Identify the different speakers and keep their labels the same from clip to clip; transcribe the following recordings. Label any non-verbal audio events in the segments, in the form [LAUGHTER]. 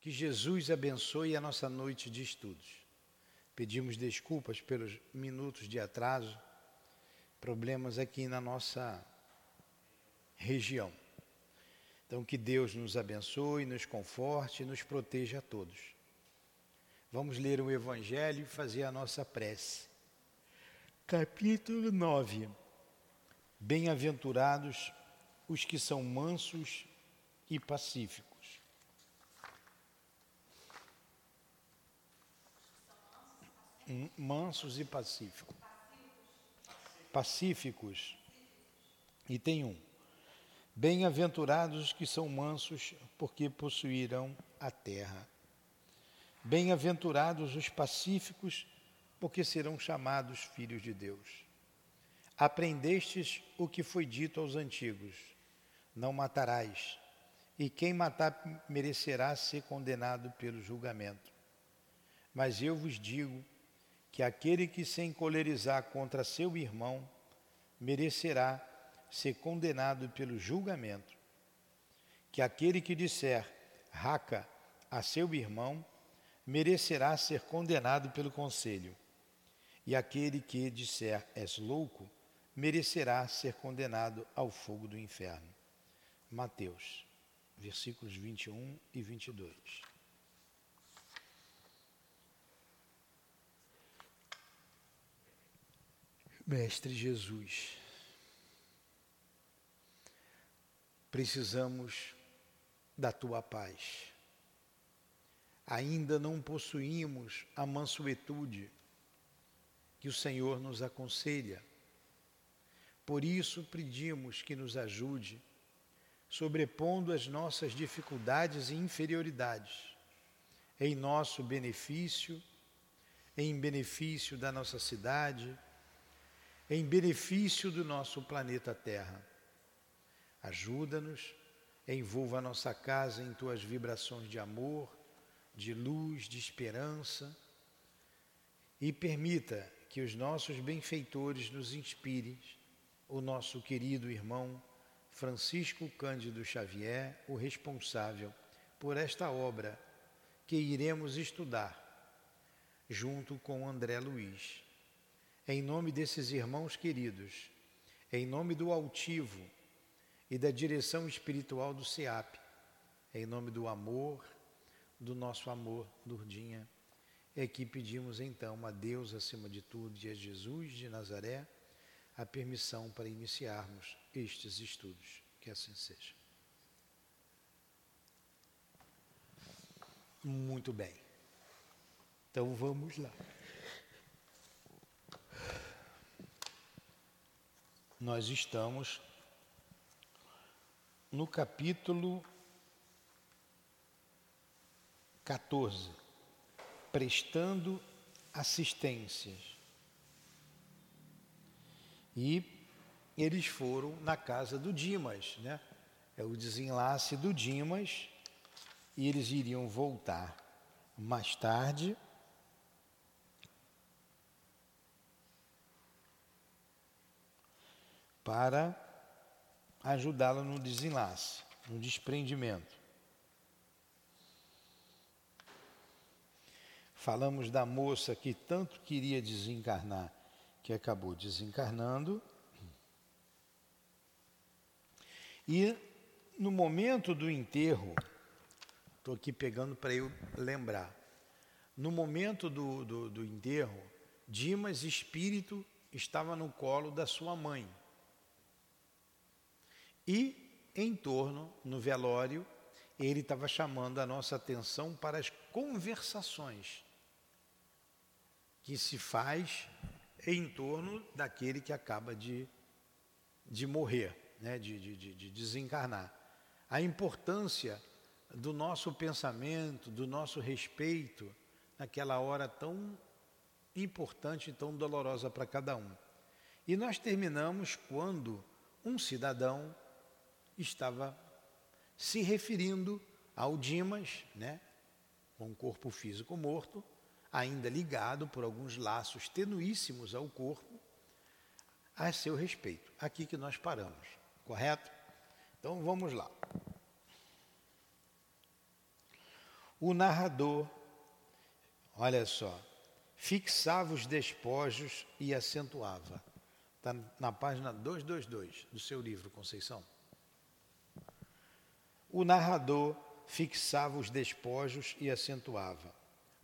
Speaker 1: Que Jesus abençoe a nossa noite de estudos. Pedimos desculpas pelos minutos de atraso, problemas aqui na nossa região. Então, que Deus nos abençoe, nos conforte e nos proteja a todos. Vamos ler o Evangelho e fazer a nossa prece. Capítulo 9. Bem-aventurados os que são mansos e pacíficos. Mansos e pacíficos. Pacíficos. E tem um. Bem-aventurados os que são mansos, porque possuirão a terra. Bem-aventurados os pacíficos, porque serão chamados filhos de Deus. Aprendestes o que foi dito aos antigos: não matarás, e quem matar merecerá ser condenado pelo julgamento. Mas eu vos digo que aquele que se encolerizar contra seu irmão merecerá ser condenado pelo julgamento, que aquele que disser raca a seu irmão merecerá ser condenado pelo conselho, e aquele que disser és louco merecerá ser condenado ao fogo do inferno. Mateus, versículos 21 e 22. Mestre Jesus, precisamos da tua paz. Ainda não possuímos a mansuetude que o Senhor nos aconselha. Por isso pedimos que nos ajude, sobrepondo as nossas dificuldades e inferioridades, em nosso benefício, em benefício da nossa cidade, em benefício do nosso planeta Terra. Ajuda-nos, envolva a nossa casa em tuas vibrações de amor, de luz, de esperança e permita que os nossos benfeitores nos inspirem, o nosso querido irmão Francisco Cândido Xavier, o responsável por esta obra que iremos estudar, junto com André Luiz. Em nome desses irmãos queridos, em nome do altivo, e da direção espiritual do SEAP. Em nome do amor, do nosso amor, Durdinha. É que pedimos então a Deus, acima de tudo, e a Jesus de Nazaré, a permissão para iniciarmos estes estudos. Que assim seja. Muito bem. Então vamos lá. Nós estamos no capítulo 14, prestando assistências. E eles foram na casa do Dimas, né? É o desenlace do Dimas, e eles iriam voltar mais tarde. Para ajudá-la no desenlace, no desprendimento. Falamos da moça que tanto queria desencarnar, que acabou desencarnando. E no momento do enterro, estou aqui pegando para eu lembrar, no momento do, do, do enterro, Dimas, espírito, estava no colo da sua mãe. E em torno, no velório, ele estava chamando a nossa atenção para as conversações que se faz em torno daquele que acaba de, de morrer, né, de, de, de desencarnar. A importância do nosso pensamento, do nosso respeito naquela hora tão importante e tão dolorosa para cada um. E nós terminamos quando um cidadão estava se referindo ao Dimas, né, um corpo físico morto, ainda ligado por alguns laços tenuíssimos ao corpo, a seu respeito. Aqui que nós paramos, correto? Então vamos lá. O narrador, olha só, fixava os despojos e acentuava. Está na página 222 do seu livro, Conceição. O narrador fixava os despojos e acentuava.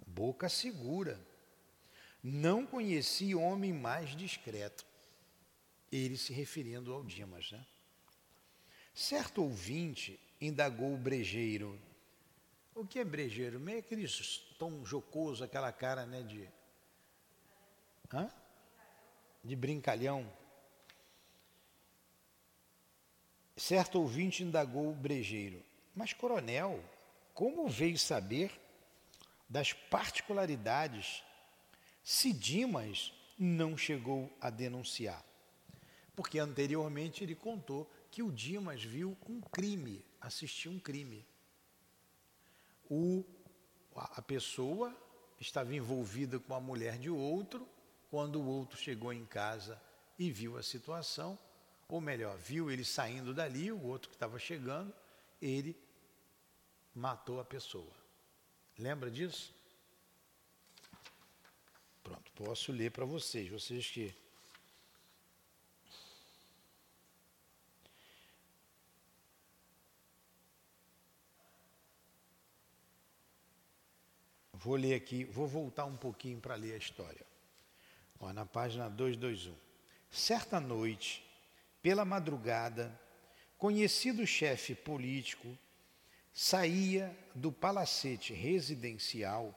Speaker 1: Boca segura. Não conheci homem mais discreto. Ele se referindo ao Dimas, né? Certo ouvinte indagou o brejeiro. O que é brejeiro? Meio aquele tom jocoso, aquela cara né, de. Hã? De brincalhão. Certo ouvinte indagou o brejeiro. Mas, coronel, como veio saber das particularidades se Dimas não chegou a denunciar? Porque anteriormente ele contou que o Dimas viu um crime, assistiu um crime. O, a pessoa estava envolvida com a mulher de outro, quando o outro chegou em casa e viu a situação, ou melhor, viu ele saindo dali, o outro que estava chegando, ele matou a pessoa. Lembra disso? Pronto, posso ler para vocês, vocês que Vou ler aqui, vou voltar um pouquinho para ler a história. Ó, na página 221. Certa noite, pela madrugada, conhecido chefe político saía do palacete residencial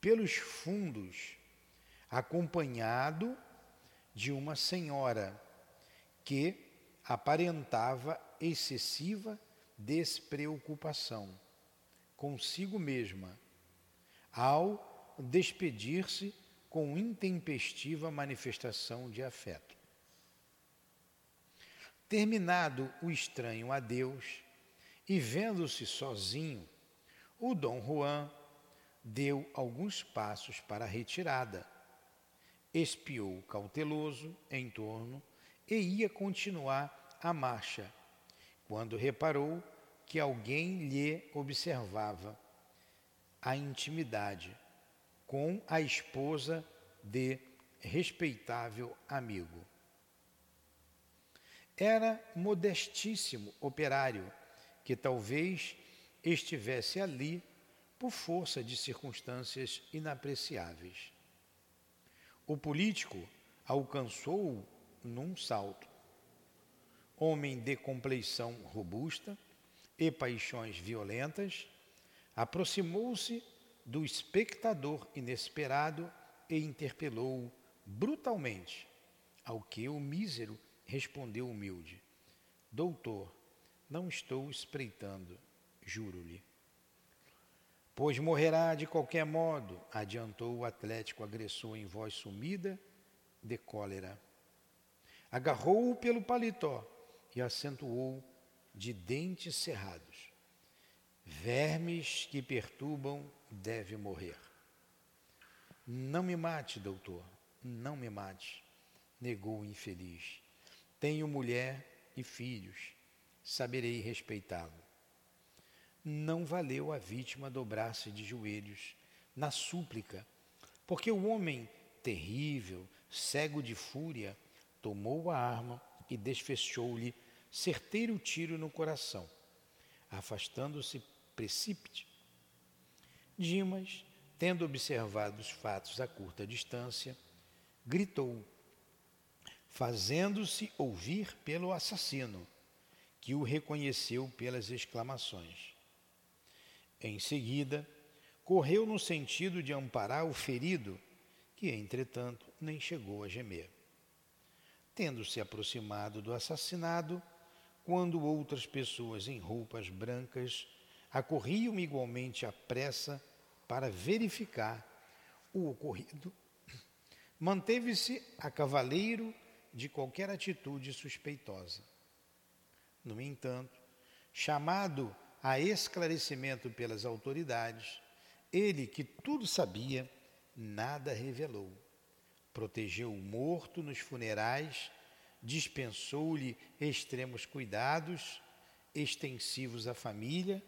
Speaker 1: pelos fundos, acompanhado de uma senhora que aparentava excessiva despreocupação consigo mesma ao despedir-se com intempestiva manifestação de afeto. Terminado o estranho adeus, e vendo-se sozinho, o Dom Juan deu alguns passos para a retirada, espiou cauteloso em torno e ia continuar a marcha, quando reparou que alguém lhe observava a intimidade com a esposa de respeitável amigo. Era modestíssimo operário que talvez estivesse ali por força de circunstâncias inapreciáveis. O político alcançou-o num salto. Homem de compleição robusta e paixões violentas, aproximou-se do espectador inesperado e interpelou-o brutalmente, ao que o mísero respondeu humilde: Doutor, não estou espreitando, juro-lhe. Pois morrerá de qualquer modo, adiantou o atlético agressor em voz sumida de cólera. Agarrou-o pelo paletó e acentuou de dentes cerrados. Vermes que perturbam deve morrer. Não me mate, doutor, não me mate, negou o infeliz. Tenho mulher e filhos, saberei respeitá-lo. Não valeu a vítima dobrar-se de joelhos na súplica, porque o homem terrível, cego de fúria, tomou a arma e desfechou-lhe certeiro tiro no coração, afastando-se precípite. Dimas, tendo observado os fatos a curta distância, gritou, fazendo-se ouvir pelo assassino, que o reconheceu pelas exclamações. Em seguida, correu no sentido de amparar o ferido, que, entretanto, nem chegou a gemer. Tendo se aproximado do assassinado, quando outras pessoas em roupas brancas acorriam igualmente à pressa para verificar o ocorrido. Manteve-se a cavaleiro de qualquer atitude suspeitosa. No entanto, chamado a esclarecimento pelas autoridades, ele, que tudo sabia, nada revelou. Protegeu o morto nos funerais, dispensou-lhe extremos cuidados, extensivos à família,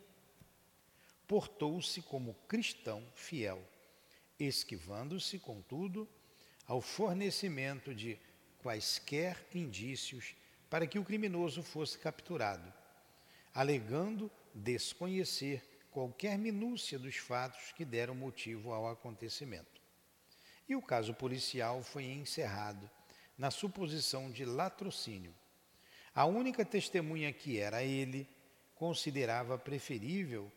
Speaker 1: portou-se como cristão fiel, esquivando-se, contudo, ao fornecimento de quaisquer indícios para que o criminoso fosse capturado, alegando desconhecer qualquer minúcia dos fatos que deram motivo ao acontecimento. E o caso policial foi encerrado na suposição de latrocínio. A única testemunha que era ele considerava preferível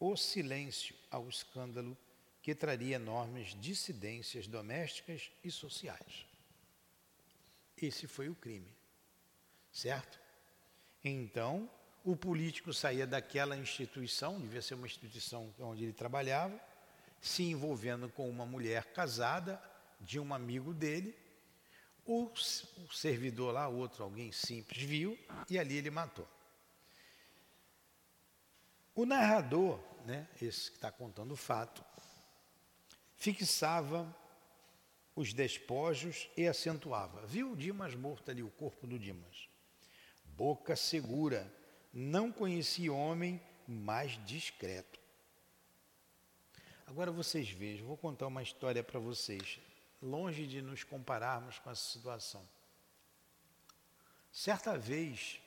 Speaker 1: o silêncio ao escândalo que traria enormes dissidências domésticas e sociais. Esse foi o crime, certo? Então, o político saía daquela instituição, devia ser uma instituição onde ele trabalhava, se envolvendo com uma mulher casada de um amigo dele. O, o servidor lá, outro, alguém simples, viu e ali ele matou. O narrador, né, esse que está contando o fato, fixava os despojos e acentuava. Viu Dimas morto ali, o corpo do Dimas. Boca segura, não conheci homem mais discreto. Agora vocês vejam, vou contar uma história para vocês, longe de nos compararmos com essa situação. Certa vez,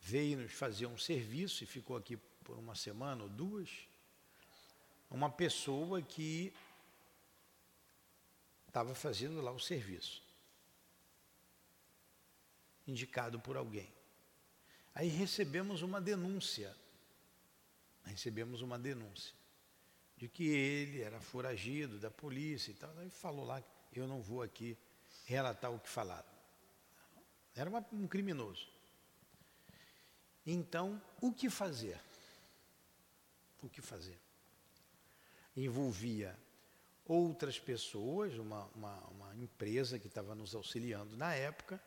Speaker 1: veio nos fazer um serviço e ficou aqui por uma semana ou duas, uma pessoa que estava fazendo lá o serviço, indicado por alguém. Aí recebemos uma denúncia, recebemos uma denúncia de que ele era foragido da polícia e tal. Aí falou lá, eu não vou aqui relatar o que falaram. Era uma, um criminoso. Então, o que fazer? O que fazer? Envolvia outras pessoas, uma, uma, uma empresa que estava nos auxiliando na época,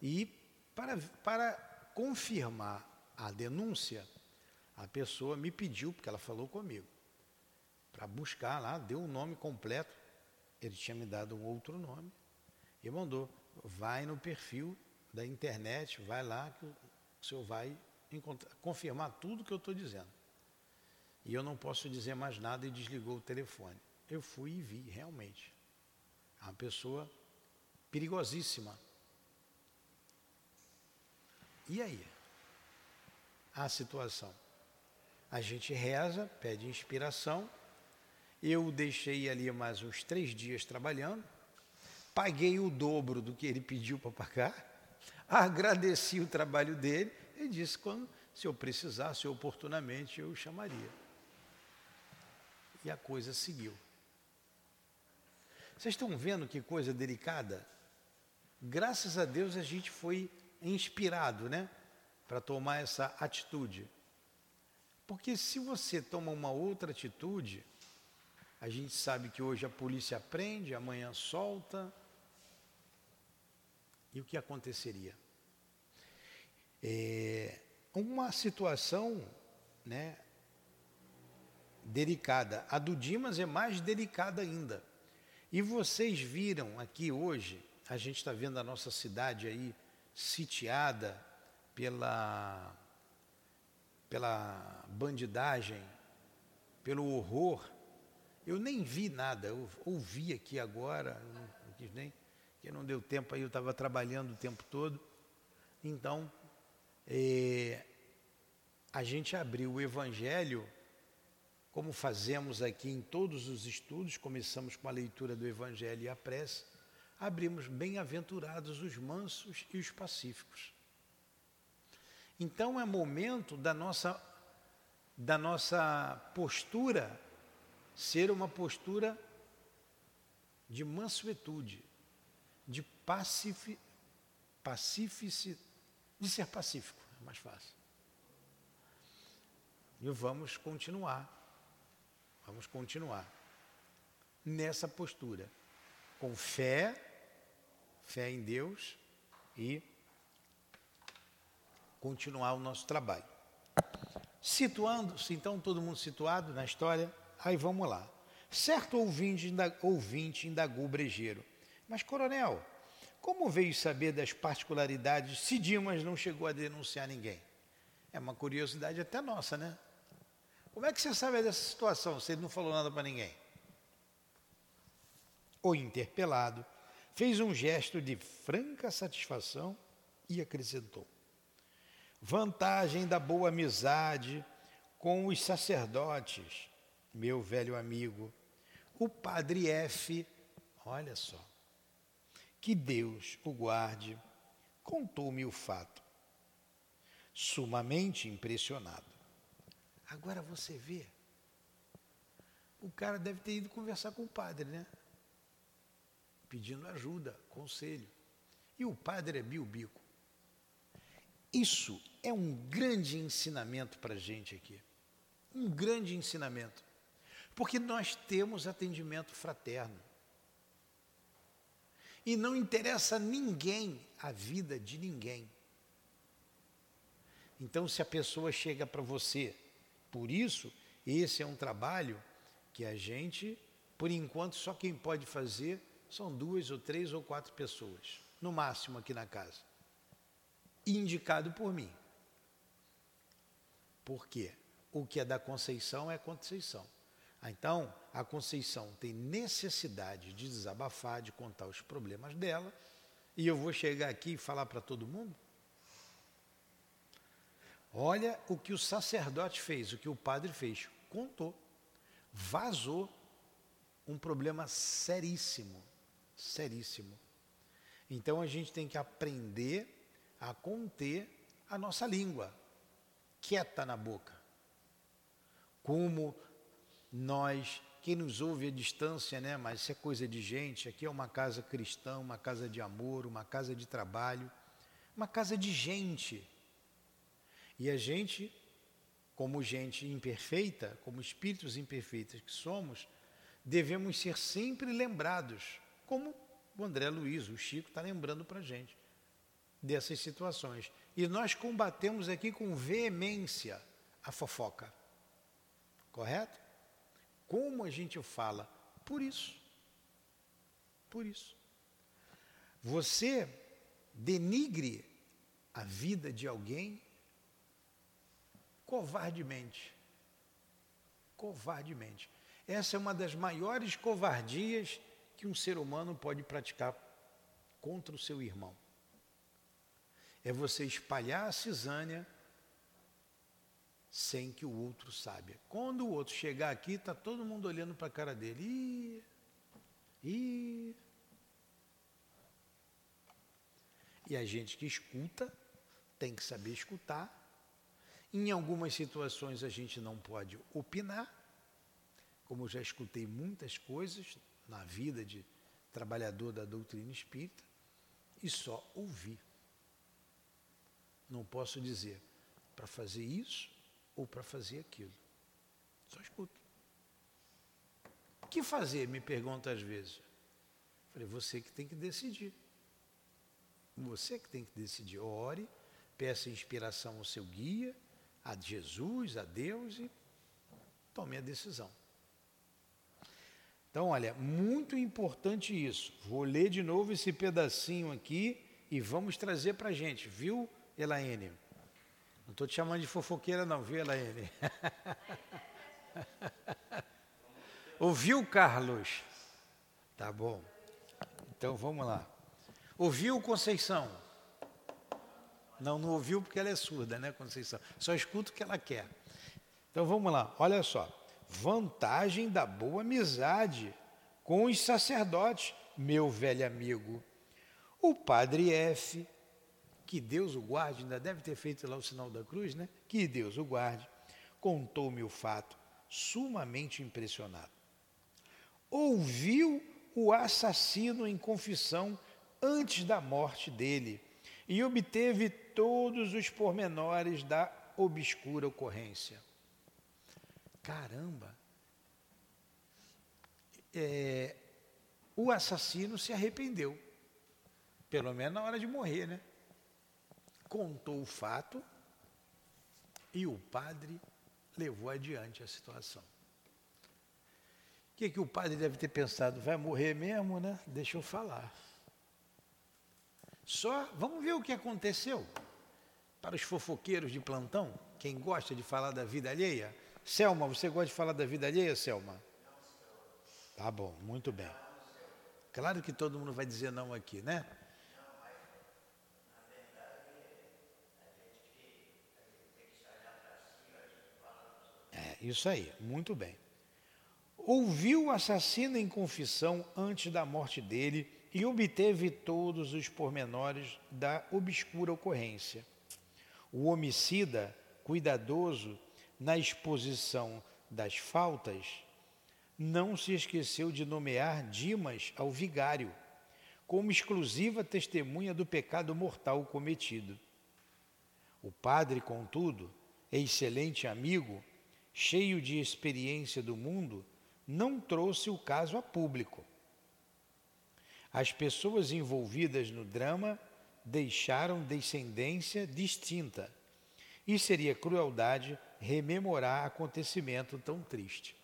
Speaker 1: e para, para confirmar a denúncia, a pessoa me pediu, porque ela falou comigo, para buscar lá, deu o um nome completo, ele tinha me dado um outro nome, e mandou, vai no perfil da internet, vai lá que o senhor vai confirmar tudo que eu estou dizendo. E eu não posso dizer mais nada e desligou o telefone. Eu fui e vi, realmente. É uma pessoa perigosíssima. E aí? A situação. A gente reza, pede inspiração. Eu deixei ali mais uns três dias trabalhando. Paguei o dobro do que ele pediu para pagar agradeci o trabalho dele e disse quando se eu precisasse oportunamente eu chamaria. E a coisa seguiu. Vocês estão vendo que coisa delicada? Graças a Deus a gente foi inspirado, né, para tomar essa atitude. Porque se você toma uma outra atitude, a gente sabe que hoje a polícia prende, amanhã solta, e o que aconteceria? É uma situação né, delicada. A do Dimas é mais delicada ainda. E vocês viram aqui hoje, a gente está vendo a nossa cidade aí sitiada pela, pela bandidagem, pelo horror. Eu nem vi nada, eu ouvi aqui agora, não quis nem que não deu tempo aí, eu estava trabalhando o tempo todo. Então, é, a gente abriu o Evangelho, como fazemos aqui em todos os estudos, começamos com a leitura do Evangelho e a prece, abrimos bem-aventurados os mansos e os pacíficos. Então é momento da nossa, da nossa postura ser uma postura de mansuetude, de pacifi, pacifici, de ser pacífico, é mais fácil. E vamos continuar, vamos continuar nessa postura, com fé, fé em Deus e continuar o nosso trabalho. Situando-se, então, todo mundo situado na história, aí vamos lá. Certo ouvinte, ouvinte indagou o brejeiro. Mas, coronel, como veio saber das particularidades se Dimas não chegou a denunciar ninguém? É uma curiosidade até nossa, né? Como é que você sabe dessa situação se ele não falou nada para ninguém? O interpelado fez um gesto de franca satisfação e acrescentou: Vantagem da boa amizade com os sacerdotes, meu velho amigo, o padre F, olha só, que Deus o guarde, contou-me o fato, sumamente impressionado. Agora você vê, o cara deve ter ido conversar com o padre, né? Pedindo ajuda, conselho. E o padre é bilbico. Isso é um grande ensinamento para a gente aqui. Um grande ensinamento. Porque nós temos atendimento fraterno. E não interessa a ninguém a vida de ninguém. Então, se a pessoa chega para você, por isso, esse é um trabalho que a gente, por enquanto, só quem pode fazer são duas ou três ou quatro pessoas, no máximo aqui na casa. Indicado por mim. Por quê? O que é da Conceição é Conceição. Então, a Conceição tem necessidade de desabafar, de contar os problemas dela, e eu vou chegar aqui e falar para todo mundo? Olha o que o sacerdote fez, o que o padre fez. Contou. Vazou um problema seríssimo. Seríssimo. Então a gente tem que aprender a conter a nossa língua, quieta na boca. Como nós, quem nos ouve à distância, né? Mas isso é coisa de gente. Aqui é uma casa cristã, uma casa de amor, uma casa de trabalho, uma casa de gente. E a gente, como gente imperfeita, como espíritos imperfeitos que somos, devemos ser sempre lembrados, como o André Luiz, o Chico, está lembrando para a gente dessas situações. E nós combatemos aqui com veemência a fofoca. Correto? Como a gente fala? Por isso. Por isso. Você denigre a vida de alguém covardemente. Covardemente. Essa é uma das maiores covardias que um ser humano pode praticar contra o seu irmão. É você espalhar a cisânia sem que o outro saiba. Quando o outro chegar aqui, está todo mundo olhando para a cara dele. Ih, ih. E a gente que escuta tem que saber escutar. Em algumas situações a gente não pode opinar, como eu já escutei muitas coisas na vida de trabalhador da doutrina espírita, e só ouvir. Não posso dizer para fazer isso ou para fazer aquilo. Só escuto. O que fazer? Me pergunta às vezes. Falei, você que tem que decidir. Você que tem que decidir. Ore, peça inspiração ao seu guia, a Jesus, a Deus e tome a decisão. Então, olha, muito importante isso. Vou ler de novo esse pedacinho aqui e vamos trazer para a gente, viu, Elaine? Não estou te chamando de fofoqueira, não, viu, Elaine? [LAUGHS] Ouviu, Carlos? Tá bom. Então vamos lá. Ouviu, Conceição? Não, não ouviu porque ela é surda, né, Conceição? Só escuta o que ela quer. Então vamos lá, olha só. Vantagem da boa amizade com os sacerdotes, meu velho amigo. O padre F que Deus o guarde, ainda deve ter feito lá o sinal da cruz, né? Que Deus o guarde, contou-me o fato, sumamente impressionado. Ouviu o assassino em confissão antes da morte dele e obteve todos os pormenores da obscura ocorrência. Caramba! É, o assassino se arrependeu, pelo menos na hora de morrer, né? contou o fato e o padre levou adiante a situação. O que, que o padre deve ter pensado? Vai morrer mesmo, né? Deixa eu falar. Só, vamos ver o que aconteceu. Para os fofoqueiros de plantão, quem gosta de falar da vida alheia, Selma, você gosta de falar da vida alheia, Selma? Tá bom, muito bem. Claro que todo mundo vai dizer não aqui, né? É, isso aí, muito bem. Ouviu o assassino em confissão antes da morte dele e obteve todos os pormenores da obscura ocorrência. O homicida, cuidadoso na exposição das faltas, não se esqueceu de nomear Dimas ao vigário, como exclusiva testemunha do pecado mortal cometido. O padre, contudo, excelente amigo, cheio de experiência do mundo, não trouxe o caso a público. As pessoas envolvidas no drama deixaram descendência distinta, e seria crueldade rememorar acontecimento tão triste.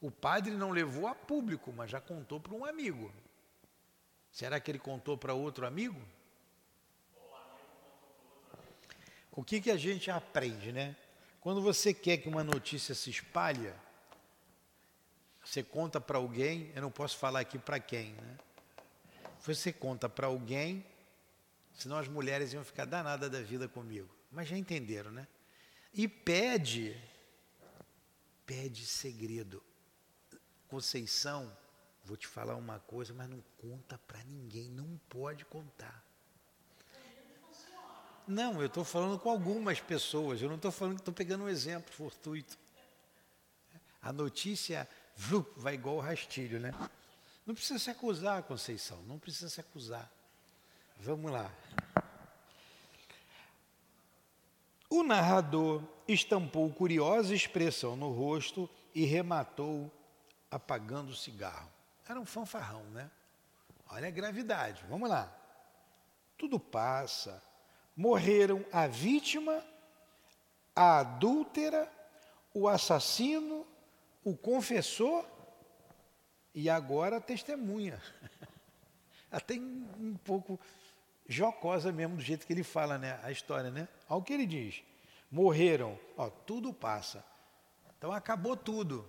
Speaker 1: O padre não levou a público, mas já contou para um amigo. Será que ele contou para outro amigo? O que, que a gente aprende, né? Quando você quer que uma notícia se espalhe, você conta para alguém, eu não posso falar aqui para quem, né? Você conta para alguém, senão as mulheres iam ficar danadas da vida comigo. Mas já entenderam, né? E pede, pede segredo. Conceição, vou te falar uma coisa, mas não conta para ninguém, não pode contar. Não, eu estou falando com algumas pessoas, eu não estou falando que estou pegando um exemplo fortuito. A notícia vai igual o rastilho, né? Não precisa se acusar, Conceição, não precisa se acusar. Vamos lá. O narrador estampou curiosa expressão no rosto e rematou apagando o cigarro. Era um fanfarrão, né? Olha a gravidade. Vamos lá. Tudo passa. Morreram a vítima, a adúltera, o assassino, o confessor e agora a testemunha. [LAUGHS] Até um pouco jocosa mesmo do jeito que ele fala, né? A história, né? Olha o que ele diz. Morreram, ó, tudo passa. Então acabou tudo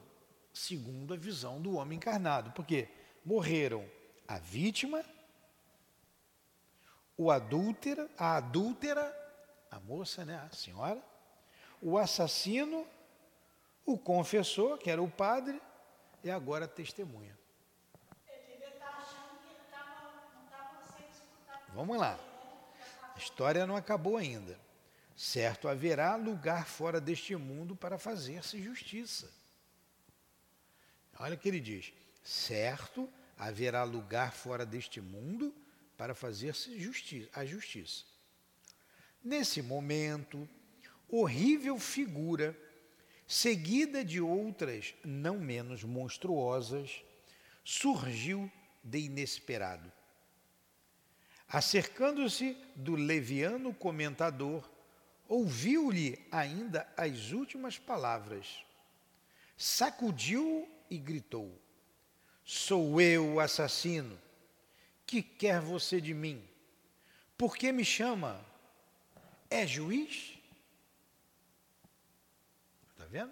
Speaker 1: segundo a visão do homem encarnado. Porque morreram a vítima, o adúltera, a adúltera, a moça, né, a senhora, o assassino, o confessor, que era o padre, e agora a testemunha. Vamos lá. A história não acabou ainda. Certo, haverá lugar fora deste mundo para fazer-se justiça. Olha o que ele diz: certo, haverá lugar fora deste mundo para fazer-se justi a justiça. Nesse momento, horrível figura, seguida de outras não menos monstruosas, surgiu de inesperado. Acercando-se do leviano comentador, ouviu-lhe ainda as últimas palavras. Sacudiu e gritou: Sou eu o assassino. Que quer você de mim? Por que me chama? É juiz? Vendo?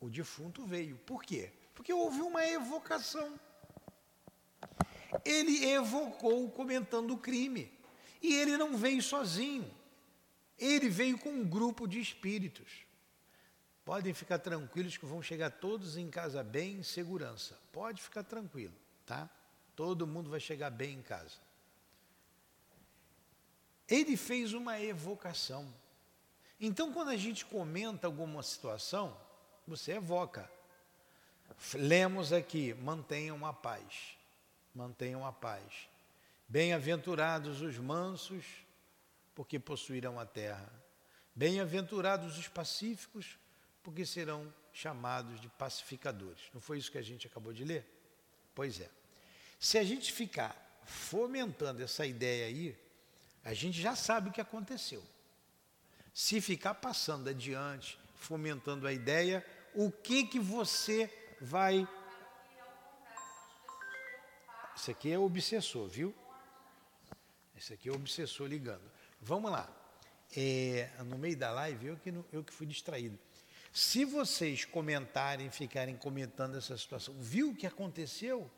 Speaker 1: O defunto veio. Por quê? Porque houve uma evocação. Ele evocou comentando o crime. E ele não veio sozinho. Ele veio com um grupo de espíritos. Podem ficar tranquilos que vão chegar todos em casa bem, em segurança. Pode ficar tranquilo, tá? Todo mundo vai chegar bem em casa. Ele fez uma evocação. Então, quando a gente comenta alguma situação, você evoca. Lemos aqui: mantenham a paz. Mantenham a paz. Bem-aventurados os mansos, porque possuirão a terra. Bem-aventurados os pacíficos, porque serão chamados de pacificadores. Não foi isso que a gente acabou de ler? Pois é. Se a gente ficar fomentando essa ideia aí, a gente já sabe o que aconteceu. Se ficar passando adiante, fomentando a ideia, o que que você vai Isso aqui é obsessor, viu? Esse aqui é obsessor ligando. Vamos lá. É, no meio da live, eu que, eu que fui distraído. Se vocês comentarem, ficarem comentando essa situação, viu o que aconteceu?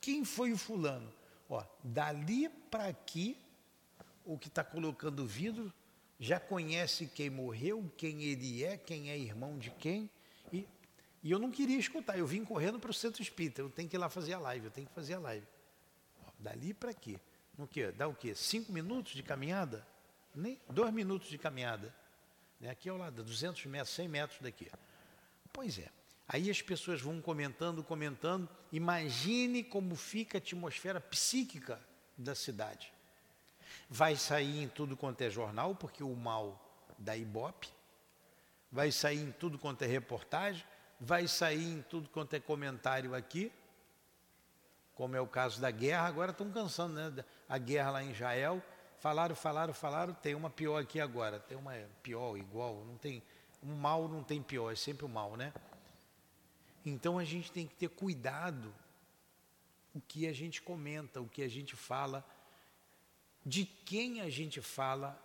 Speaker 1: Quem foi o fulano? Ó, dali para aqui, o que está colocando vidro já conhece quem morreu, quem ele é, quem é irmão de quem. E, e eu não queria escutar, eu vim correndo para o centro espírita, eu tenho que ir lá fazer a live, eu tenho que fazer a live. Dali para aqui. No que? Dá o quê? Cinco minutos de caminhada? Nem dois minutos de caminhada. Né? Aqui ao lado, 200 metros, 100 metros daqui. Pois é. Aí as pessoas vão comentando, comentando. Imagine como fica a atmosfera psíquica da cidade. Vai sair em tudo quanto é jornal, porque o mal da Ibope. Vai sair em tudo quanto é reportagem. Vai sair em tudo quanto é comentário aqui. Como é o caso da guerra. Agora estão cansando, né? A guerra lá em Israel. Falaram, falaram, falaram. Tem uma pior aqui agora. Tem uma pior, igual. Não tem. Um mal não tem pior, é sempre o mal, né? Então a gente tem que ter cuidado o que a gente comenta, o que a gente fala, de quem a gente fala,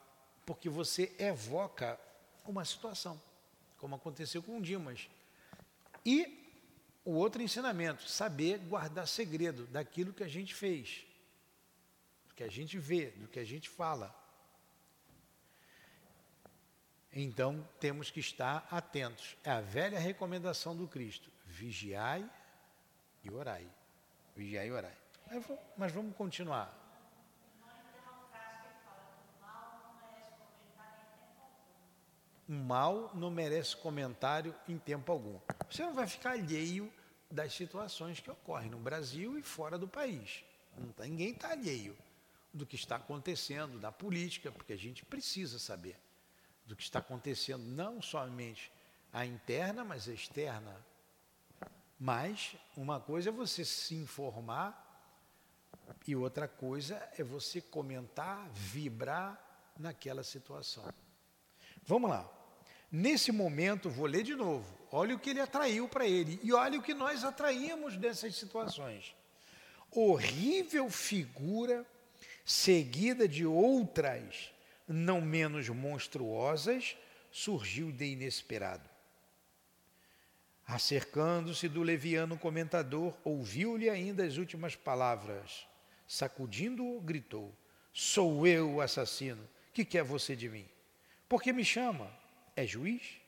Speaker 1: porque você evoca uma situação, como aconteceu com o Dimas. E o outro ensinamento, saber guardar segredo daquilo que a gente fez, do que a gente vê, do que a gente fala. Então temos que estar atentos. É a velha recomendação do Cristo: vigiai e orai. Vigiai e orai. Mas vamos continuar. Um mal não merece comentário em tempo algum. Você não vai ficar alheio das situações que ocorrem no Brasil e fora do país. Tá, ninguém está alheio do que está acontecendo, da política, porque a gente precisa saber do que está acontecendo, não somente a interna, mas a externa. Mas uma coisa é você se informar e outra coisa é você comentar, vibrar naquela situação. Vamos lá. Nesse momento, vou ler de novo. Olha o que ele atraiu para ele e olha o que nós atraímos dessas situações. Horrível figura seguida de outras não menos monstruosas surgiu de inesperado. Acercando-se do leviano comentador, ouviu-lhe ainda as últimas palavras. Sacudindo-o, gritou: Sou eu o assassino. Que quer você de mim? Por que me chama? É juiz?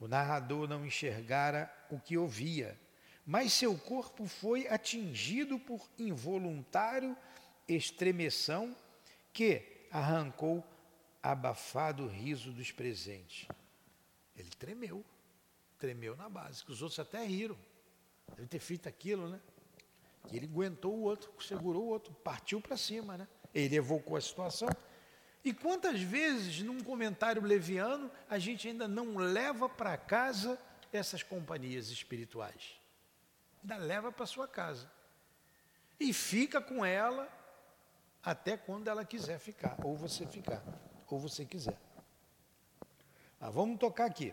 Speaker 1: O narrador não enxergara o que ouvia, mas seu corpo foi atingido por involuntário estremeção que arrancou abafado riso dos presentes. Ele tremeu, tremeu na base, que os outros até riram. Deve ter feito aquilo, né? E ele aguentou o outro, segurou o outro, partiu para cima, né? Ele evocou a situação. E quantas vezes, num comentário leviano, a gente ainda não leva para casa essas companhias espirituais? Ainda leva para sua casa. E fica com ela até quando ela quiser ficar, ou você ficar, ou você quiser. Ah, vamos tocar aqui.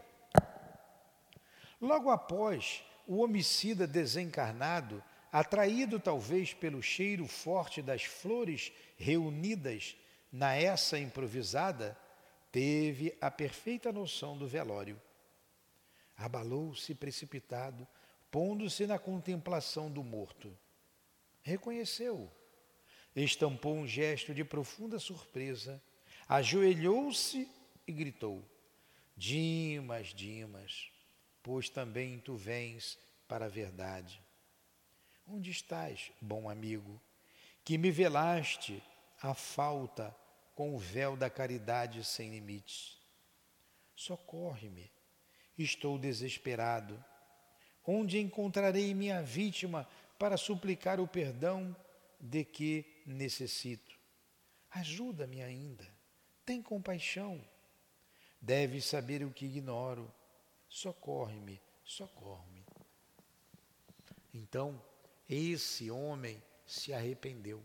Speaker 1: Logo após o homicida desencarnado, atraído talvez pelo cheiro forte das flores reunidas na essa improvisada, teve a perfeita noção do velório. Abalou-se precipitado, pondo-se na contemplação do morto. Reconheceu-o estampou um gesto de profunda surpresa, ajoelhou-se e gritou: Dimas, Dimas, pois também tu vens para a verdade. Onde estás, bom amigo, que me velaste a falta com o véu da caridade sem limites? Socorre-me, estou desesperado. Onde encontrarei minha vítima para suplicar o perdão de que necessito. Ajuda-me ainda. Tem compaixão. Deves saber o que ignoro. Socorre-me, socorre-me. Então, esse homem se arrependeu.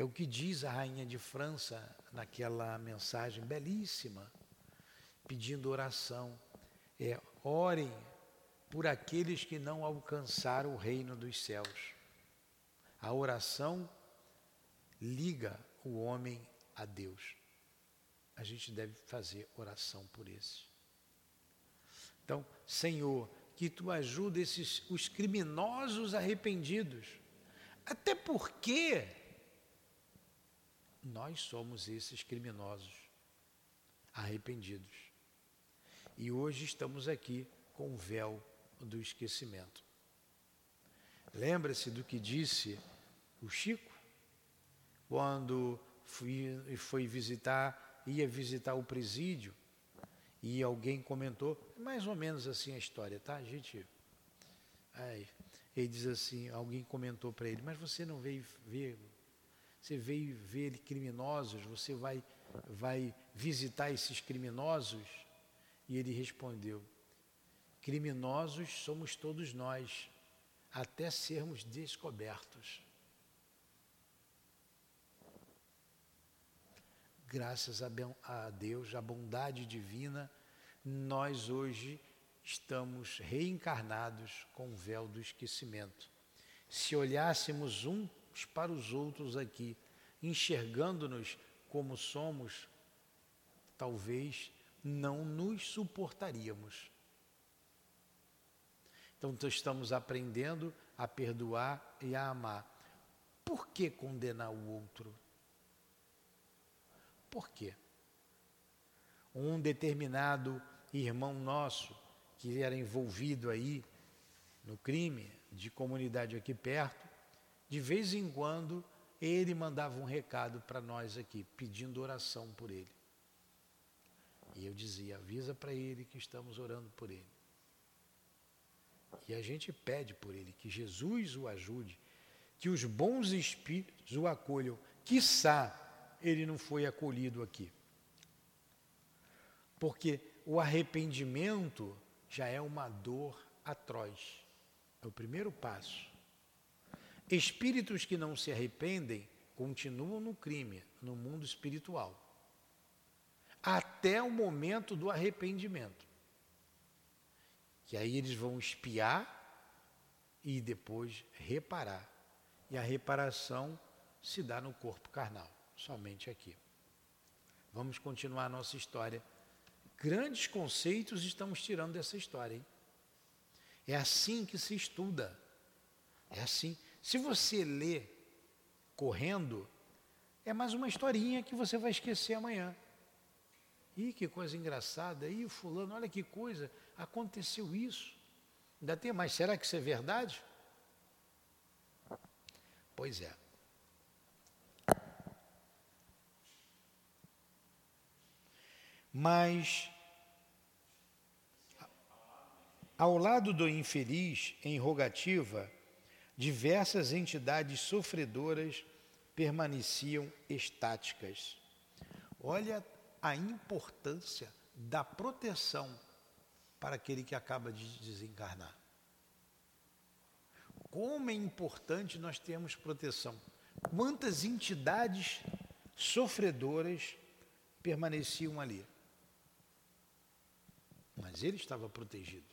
Speaker 1: É o que diz a rainha de França naquela mensagem belíssima, pedindo oração. É, orem por aqueles que não alcançaram o reino dos céus. A oração liga o homem a Deus. A gente deve fazer oração por esse. Então, Senhor, que tu ajuda esses os criminosos arrependidos. Até porque nós somos esses criminosos arrependidos. E hoje estamos aqui com o véu do esquecimento. Lembra-se do que disse o Chico quando fui, foi visitar, ia visitar o presídio e alguém comentou, mais ou menos assim a história, tá? Gente. Ai, ele diz assim, alguém comentou para ele, mas você não veio ver, você veio ver criminosos, você vai, vai visitar esses criminosos? E ele respondeu, criminosos somos todos nós, até sermos descobertos. graças a Deus, a bondade divina, nós hoje estamos reencarnados com o véu do esquecimento. Se olhássemos uns para os outros aqui, enxergando-nos como somos, talvez não nos suportaríamos. Então, estamos aprendendo a perdoar e a amar. Por que condenar o outro? Por quê? Um determinado irmão nosso que era envolvido aí no crime de comunidade aqui perto, de vez em quando ele mandava um recado para nós aqui, pedindo oração por ele. E eu dizia: avisa para ele que estamos orando por ele. E a gente pede por ele que Jesus o ajude, que os bons espíritos o acolham, quiçá ele não foi acolhido aqui. Porque o arrependimento já é uma dor atroz. É o primeiro passo. Espíritos que não se arrependem continuam no crime, no mundo espiritual. Até o momento do arrependimento. Que aí eles vão espiar e depois reparar. E a reparação se dá no corpo carnal somente aqui. Vamos continuar a nossa história. Grandes conceitos estamos tirando dessa história. Hein? É assim que se estuda. É assim. Se você lê correndo, é mais uma historinha que você vai esquecer amanhã. Ih, que coisa engraçada. Ih, fulano, olha que coisa, aconteceu isso. Ainda tem mais, será que isso é verdade? Pois é. Mas, ao lado do infeliz, em rogativa, diversas entidades sofredoras permaneciam estáticas. Olha a importância da proteção para aquele que acaba de desencarnar. Como é importante nós termos proteção. Quantas entidades sofredoras permaneciam ali mas ele estava protegido.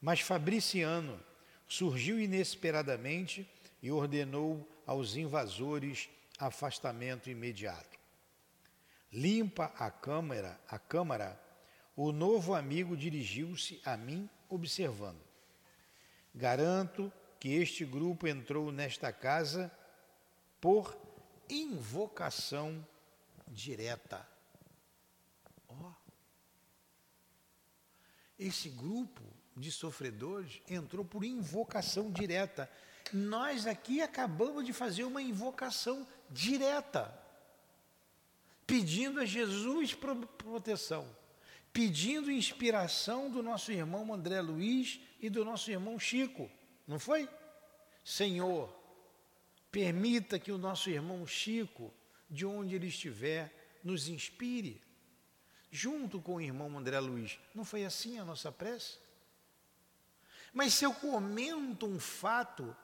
Speaker 1: Mas Fabriciano surgiu inesperadamente e ordenou aos invasores afastamento imediato. Limpa a câmara, a câmara, o novo amigo dirigiu-se a mim observando. Garanto que este grupo entrou nesta casa por invocação direta. Esse grupo de sofredores entrou por invocação direta. Nós aqui acabamos de fazer uma invocação direta, pedindo a Jesus proteção, pedindo inspiração do nosso irmão André Luiz e do nosso irmão Chico, não foi? Senhor, permita que o nosso irmão Chico, de onde ele estiver, nos inspire junto com o irmão André Luiz. Não foi assim a nossa prece? Mas se eu comento um fato,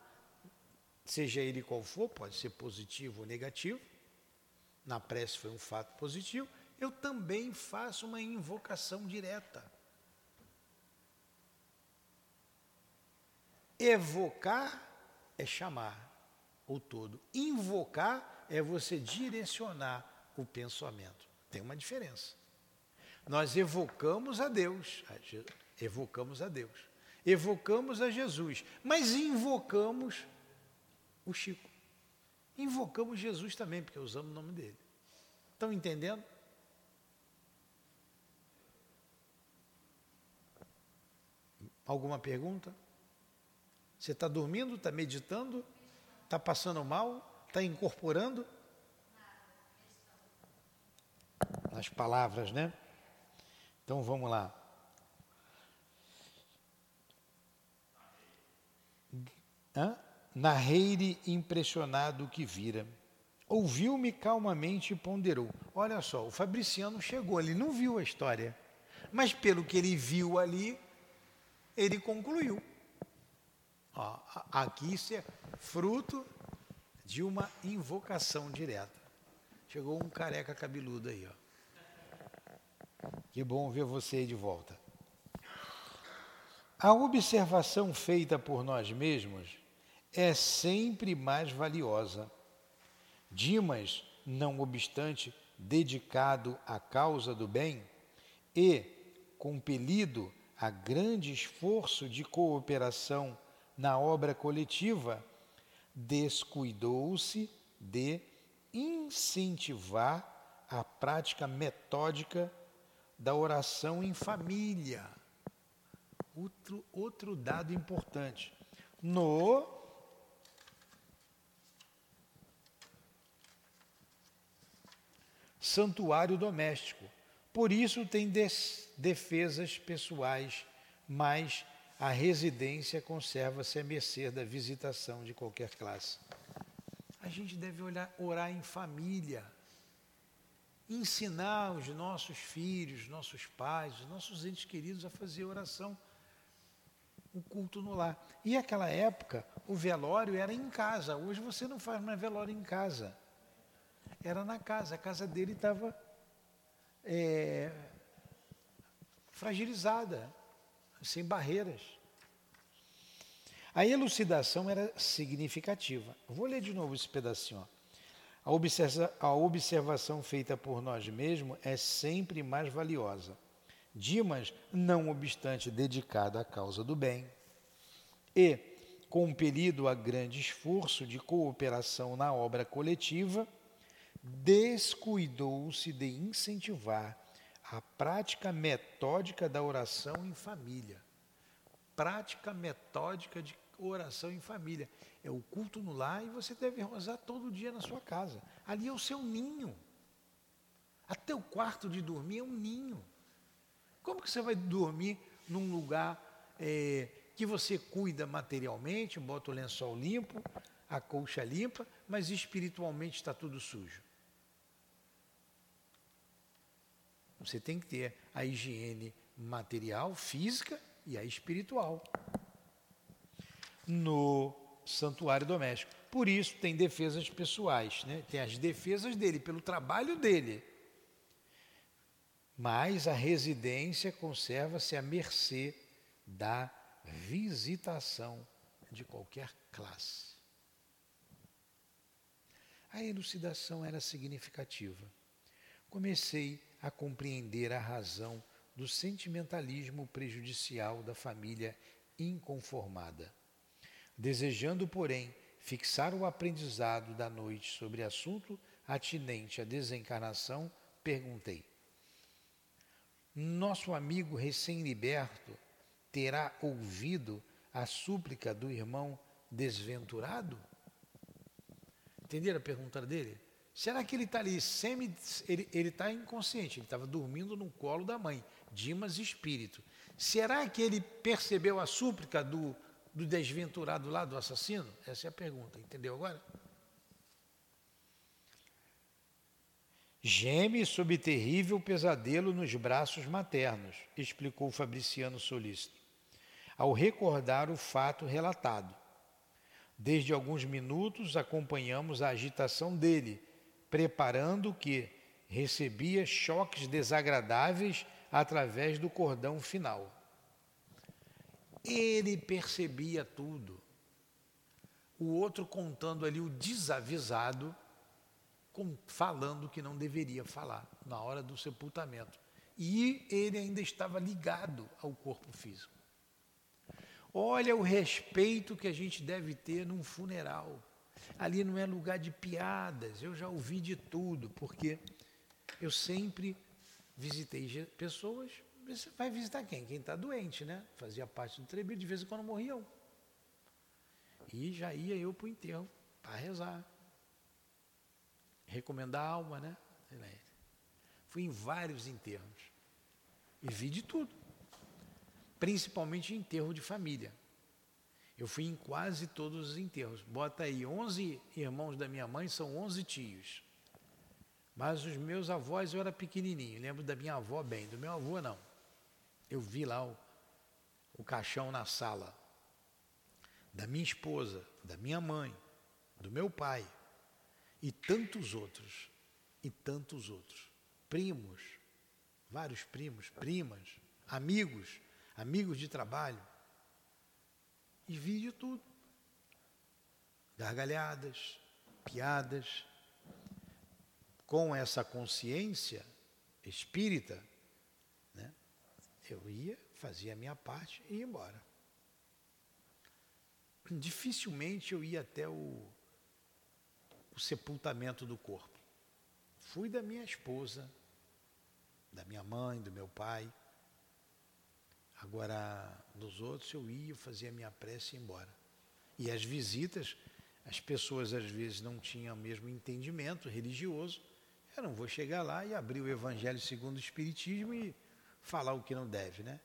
Speaker 1: seja ele qual for, pode ser positivo ou negativo, na prece foi um fato positivo, eu também faço uma invocação direta. Evocar é chamar o todo. Invocar é você direcionar o pensamento. Tem uma diferença. Nós evocamos a Deus, evocamos a Deus, evocamos a Jesus, mas invocamos o Chico. Invocamos Jesus também, porque usamos o nome dele. Estão entendendo? Alguma pergunta? Você está dormindo? Está meditando? Está passando mal? Está incorporando? As palavras, né? Então vamos lá. Hã? Narrei-lhe impressionado o que vira. Ouviu-me calmamente e ponderou. Olha só, o Fabriciano chegou, ele não viu a história, mas pelo que ele viu ali, ele concluiu. Ó, aqui isso é fruto de uma invocação direta. Chegou um careca cabeludo aí, ó. Que bom ver você aí de volta. A observação feita por nós mesmos é sempre mais valiosa. Dimas, não obstante, dedicado à causa do bem e compelido a grande esforço de cooperação na obra coletiva, descuidou-se de incentivar a prática metódica da oração em família. Outro, outro dado importante. No santuário doméstico. Por isso tem defesas pessoais, mas a residência conserva-se à mercê da visitação de qualquer classe. A gente deve olhar, orar em família, ensinar os nossos filhos, nossos pais, os nossos entes queridos a fazer oração, o culto no lar. E aquela época, o velório era em casa. Hoje você não faz mais velório em casa. Era na casa. A casa dele estava é, fragilizada sem barreiras. A elucidação era significativa. Vou ler de novo esse pedacinho. A, observa a observação feita por nós mesmos é sempre mais valiosa. Dimas, não obstante dedicado à causa do bem, e compelido a grande esforço de cooperação na obra coletiva, descuidou-se de incentivar a prática metódica da oração em família. Prática metódica de oração em família. É o culto no lar e você deve rezar todo dia na sua casa. Ali é o seu ninho. Até o quarto de dormir é um ninho. Como que você vai dormir num lugar é, que você cuida materialmente, bota o lençol limpo, a colcha limpa, mas espiritualmente está tudo sujo? Você tem que ter a higiene material, física e a espiritual. No santuário doméstico. Por isso tem defesas pessoais, né? tem as defesas dele, pelo trabalho dele. Mas a residência conserva-se à mercê da visitação de qualquer classe. A elucidação era significativa. Comecei a compreender a razão do sentimentalismo prejudicial da família inconformada. Desejando, porém, fixar o aprendizado da noite sobre assunto atinente à desencarnação, perguntei: Nosso amigo recém-liberto terá ouvido a súplica do irmão desventurado? Entenderam a pergunta dele? Será que ele está ali semi. Ele está inconsciente, ele estava dormindo no colo da mãe, Dimas espírito. Será que ele percebeu a súplica do, do desventurado lá, do assassino? Essa é a pergunta, entendeu agora? Geme sob terrível pesadelo nos braços maternos, explicou Fabriciano solícito, ao recordar o fato relatado. Desde alguns minutos acompanhamos a agitação dele preparando que recebia choques desagradáveis através do cordão final. Ele percebia tudo. O outro contando ali o desavisado, falando que não deveria falar na hora do sepultamento. E ele ainda estava ligado ao corpo físico. Olha o respeito que a gente deve ter num funeral. Ali não é lugar de piadas, eu já ouvi de tudo, porque eu sempre visitei pessoas. Você vai visitar quem? Quem está doente, né? Fazia parte do treino, de vez em quando morriam. E já ia eu para o enterro para rezar. Recomendar a alma, né? Fui em vários enterros. E vi de tudo. Principalmente enterro de família. Eu fui em quase todos os enterros. Bota aí, 11 irmãos da minha mãe são 11 tios. Mas os meus avós eu era pequenininho. Lembro da minha avó bem, do meu avô não. Eu vi lá o, o caixão na sala. Da minha esposa, da minha mãe, do meu pai. E tantos outros. E tantos outros. Primos, vários primos, primas, amigos, amigos de trabalho e vi de tudo. Gargalhadas, piadas. Com essa consciência espírita, né, eu ia, fazia a minha parte e ia embora. Dificilmente eu ia até o, o sepultamento do corpo. Fui da minha esposa, da minha mãe, do meu pai. Agora, nos outros eu ia, fazia a minha prece e ia embora. E as visitas, as pessoas às vezes não tinham o mesmo entendimento religioso. Eu não vou chegar lá e abrir o Evangelho segundo o Espiritismo e falar o que não deve, né?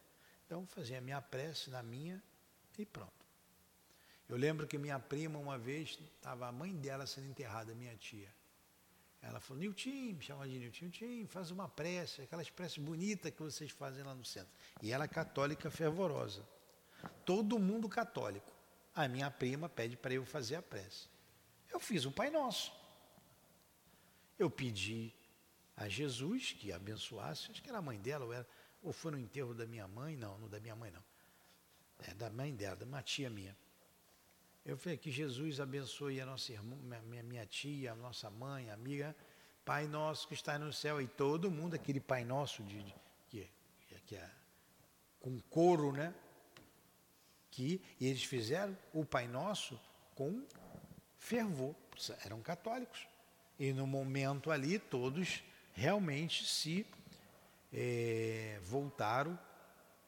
Speaker 1: Então, fazia a minha prece na minha e pronto. Eu lembro que minha prima, uma vez, estava a mãe dela sendo enterrada, minha tia. Ela falou, Nilton, me chama de Nilton, faz uma prece, aquelas preces bonitas que vocês fazem lá no centro. E ela é católica fervorosa. Todo mundo católico. A minha prima pede para eu fazer a prece. Eu fiz o Pai Nosso. Eu pedi a Jesus que abençoasse, acho que era a mãe dela, ou, era, ou foi no enterro da minha mãe, não, não da minha mãe não. É da mãe dela, da uma tia minha. Eu falei que Jesus abençoe a nossa irmã, minha, minha tia, a nossa mãe, amiga, Pai nosso que está no céu, e todo mundo, aquele Pai nosso de, de que, que é, com coro, né? Que e eles fizeram o Pai Nosso com fervor, eram católicos. E no momento ali, todos realmente se é, voltaram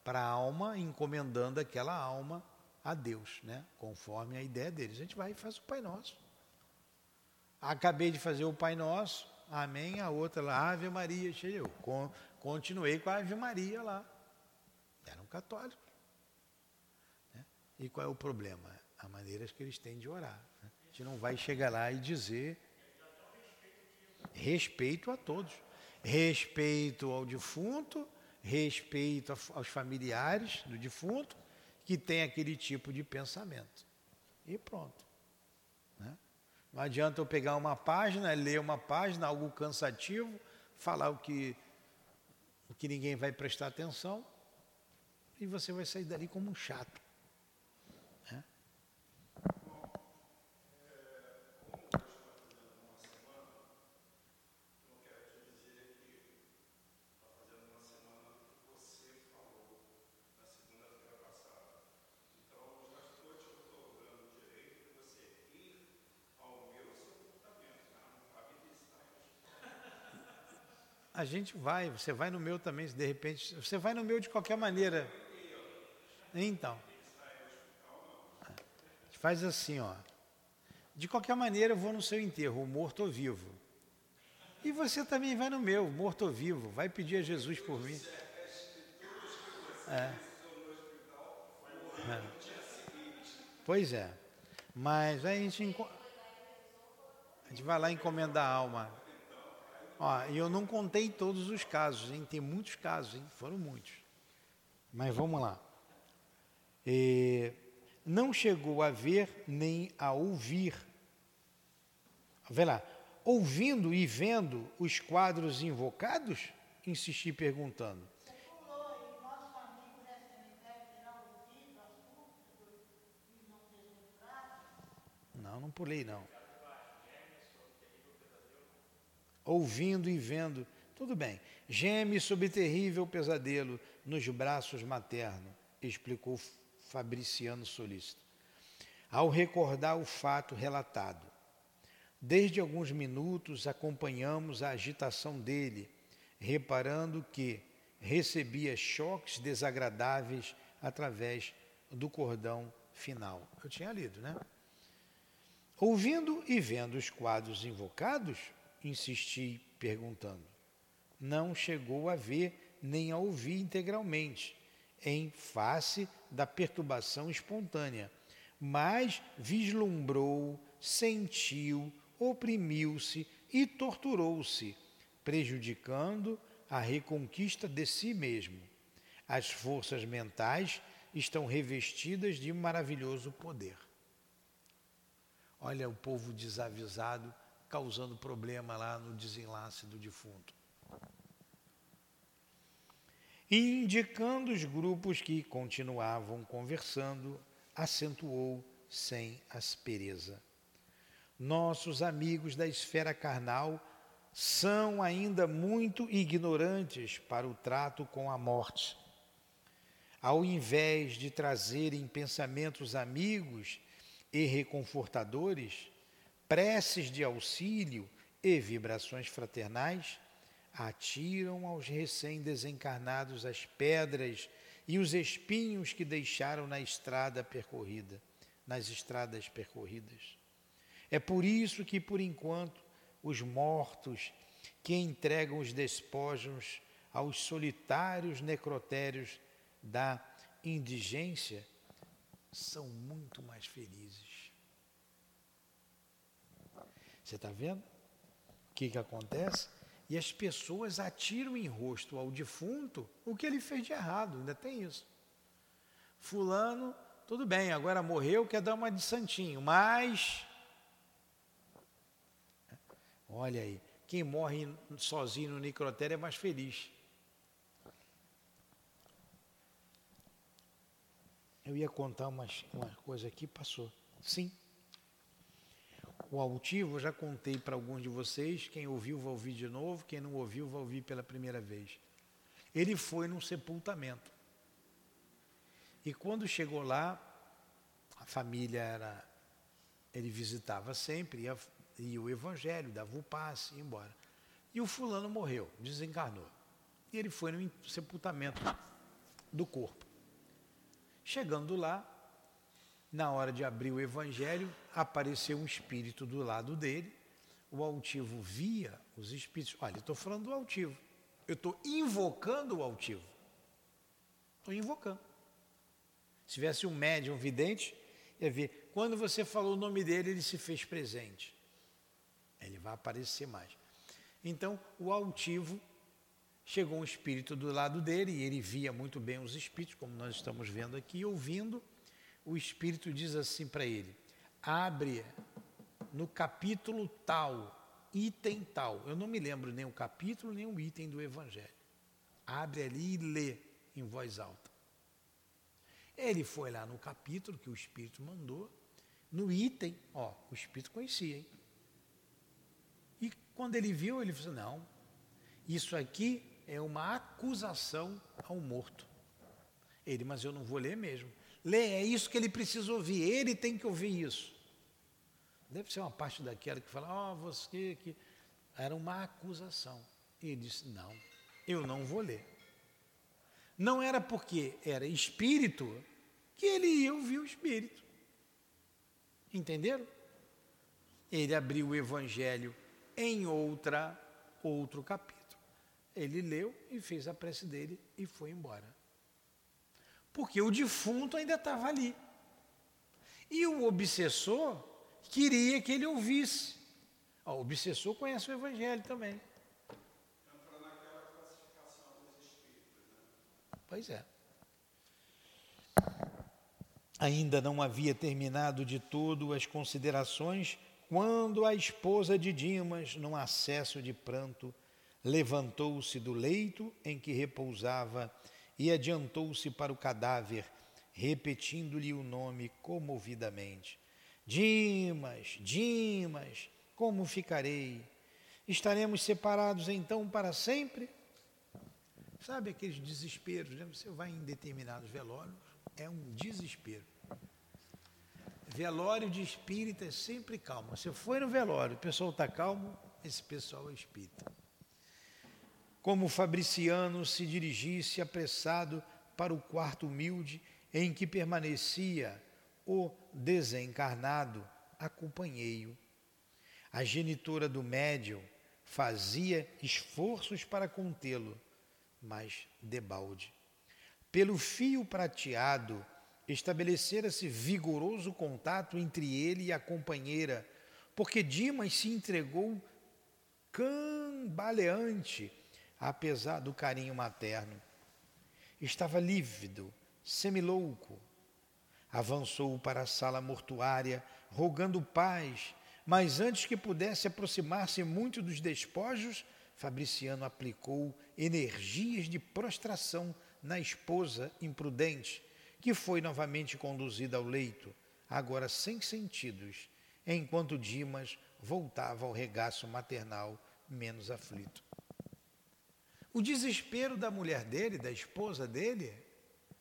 Speaker 1: para a alma, encomendando aquela alma a Deus, né? conforme a ideia deles. A gente vai e faz o Pai Nosso. Acabei de fazer o Pai Nosso, amém. A outra lá, Ave Maria, cheio. Continuei com a Ave Maria lá. Eram católicos. Né? E qual é o problema? A maneira que eles têm de orar. Né? A gente não vai chegar lá e dizer respeito a todos. Respeito ao defunto, respeito aos familiares do defunto, que tem aquele tipo de pensamento. E pronto. Né? Não adianta eu pegar uma página, ler uma página, algo cansativo, falar o que, o que ninguém vai prestar atenção, e você vai sair dali como um chato. A gente vai, você vai no meu também, de repente. Você vai no meu de qualquer maneira. Então. A gente faz assim, ó. De qualquer maneira, eu vou no seu enterro, morto ou vivo. E você também vai no meu, morto ou vivo. Vai pedir a Jesus por mim. É. é. Pois é. Mas aí a gente, a gente vai lá encomendar a alma. Ó, eu não contei todos os casos, hein? tem muitos casos, hein? foram muitos. Mas vamos lá. É, não chegou a ver nem a ouvir. Vê lá, ouvindo e vendo os quadros invocados? Insisti perguntando. Não, não pulei não ouvindo e vendo. Tudo bem. Geme sob terrível pesadelo nos braços maternos, explicou Fabriciano solícito. Ao recordar o fato relatado, desde alguns minutos acompanhamos a agitação dele, reparando que recebia choques desagradáveis através do cordão final. Eu tinha lido, né? Ouvindo e vendo os quadros invocados, insisti perguntando. Não chegou a ver nem a ouvir integralmente, em face da perturbação espontânea, mas vislumbrou, sentiu, oprimiu-se e torturou-se, prejudicando a reconquista de si mesmo. As forças mentais estão revestidas de maravilhoso poder. Olha o povo desavisado causando problema lá no desenlace do defunto. Indicando os grupos que continuavam conversando, acentuou sem aspereza. Nossos amigos da esfera carnal são ainda muito ignorantes para o trato com a morte. Ao invés de trazerem pensamentos amigos e reconfortadores, preces de auxílio e vibrações fraternais, atiram aos recém-desencarnados as pedras e os espinhos que deixaram na estrada percorrida, nas estradas percorridas. É por isso que, por enquanto, os mortos que entregam os despojos aos solitários necrotérios da indigência são muito mais felizes. Você está vendo? O que, que acontece? E as pessoas atiram em rosto ao defunto o que ele fez de errado, ainda tem isso. Fulano, tudo bem, agora morreu, quer dar uma de santinho, mas. Olha aí, quem morre sozinho no necrotério é mais feliz. Eu ia contar umas, uma coisa aqui, passou. Sim. O altivo, eu já contei para alguns de vocês. Quem ouviu, vai ouvir de novo. Quem não ouviu, vai ouvir pela primeira vez. Ele foi num sepultamento. E quando chegou lá, a família era. Ele visitava sempre, ia, ia o evangelho, dava o passe, ia embora. E o fulano morreu, desencarnou. E ele foi no sepultamento do corpo. Chegando lá, na hora de abrir o evangelho, apareceu um espírito do lado dele. O altivo via os espíritos. Olha, estou falando do altivo. Eu estou invocando o altivo. Estou invocando. Se tivesse um médium vidente, ia ver. Quando você falou o nome dele, ele se fez presente. Ele vai aparecer mais. Então, o altivo Chegou um espírito do lado dele e ele via muito bem os espíritos, como nós estamos vendo aqui, ouvindo. O espírito diz assim para ele: abre no capítulo tal, item tal. Eu não me lembro nem o capítulo nem o item do Evangelho. Abre ali e lê em voz alta. Ele foi lá no capítulo que o Espírito mandou, no item, ó, o Espírito conhecia, hein? E quando ele viu, ele falou: não, isso aqui é uma acusação ao morto. Ele, mas eu não vou ler mesmo. Lê, é isso que ele precisa ouvir, ele tem que ouvir isso. Deve ser uma parte daquela que fala, ó, oh, você que. Era uma acusação. E ele disse: não, eu não vou ler. Não era porque era espírito que ele ia ouvir o espírito. Entenderam? Ele abriu o evangelho em outra outro capítulo. Ele leu e fez a prece dele e foi embora. Porque o defunto ainda estava ali. E o obsessor queria que ele ouvisse. O obsessor conhece o Evangelho também. Entra naquela classificação dos espíritos. Né? Pois é. Ainda não havia terminado de todo as considerações quando a esposa de Dimas, num acesso de pranto, levantou-se do leito em que repousava e adiantou-se para o cadáver, repetindo-lhe o nome comovidamente. Dimas, Dimas, como ficarei? Estaremos separados então para sempre? Sabe aqueles desesperos, né? Você vai em determinados velórios, é um desespero. Velório de espírita é sempre calmo. Você foi no velório, o pessoal está calmo, esse pessoal é espírita. Como Fabriciano se dirigisse apressado para o quarto humilde em que permanecia o desencarnado, acompanhei-o. A genitora do médium fazia esforços para contê-lo, mas debalde. Pelo fio prateado, estabelecera-se vigoroso contato entre ele e a companheira, porque Dimas se entregou cambaleante, apesar do carinho materno. Estava lívido, semilouco. Avançou para a sala mortuária, rogando paz, mas antes que pudesse aproximar-se muito dos despojos, Fabriciano aplicou energias de prostração na esposa imprudente, que foi novamente conduzida ao leito, agora sem sentidos, enquanto Dimas voltava ao regaço maternal menos aflito. O desespero da mulher dele, da esposa dele,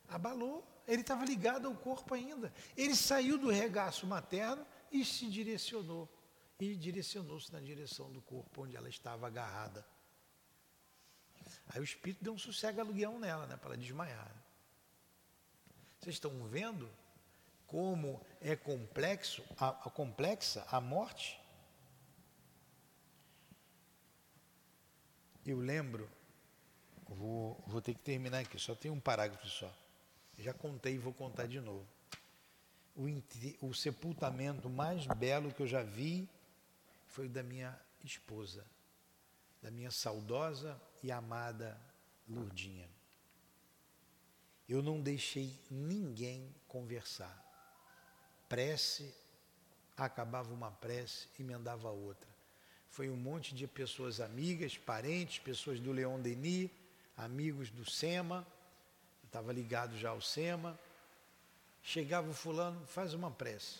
Speaker 1: abalou. Ele estava ligado ao corpo ainda. Ele saiu do regaço materno e se direcionou. E direcionou-se na direção do corpo onde ela estava agarrada. Aí o espírito deu um sossego aluguel nela, né, para ela desmaiar. Vocês estão vendo como é complexo, a, a complexa a morte? Eu lembro, vou, vou ter que terminar aqui, só tem um parágrafo só. Já contei e vou contar de novo. O, o sepultamento mais belo que eu já vi foi o da minha esposa, da minha saudosa e amada Lurdinha. Eu não deixei ninguém conversar. Prece, acabava uma prece, emendava outra. Foi um monte de pessoas amigas, parentes, pessoas do Leon Denis, amigos do SEMA, estava ligado já ao SEMA. Chegava o fulano, faz uma prece.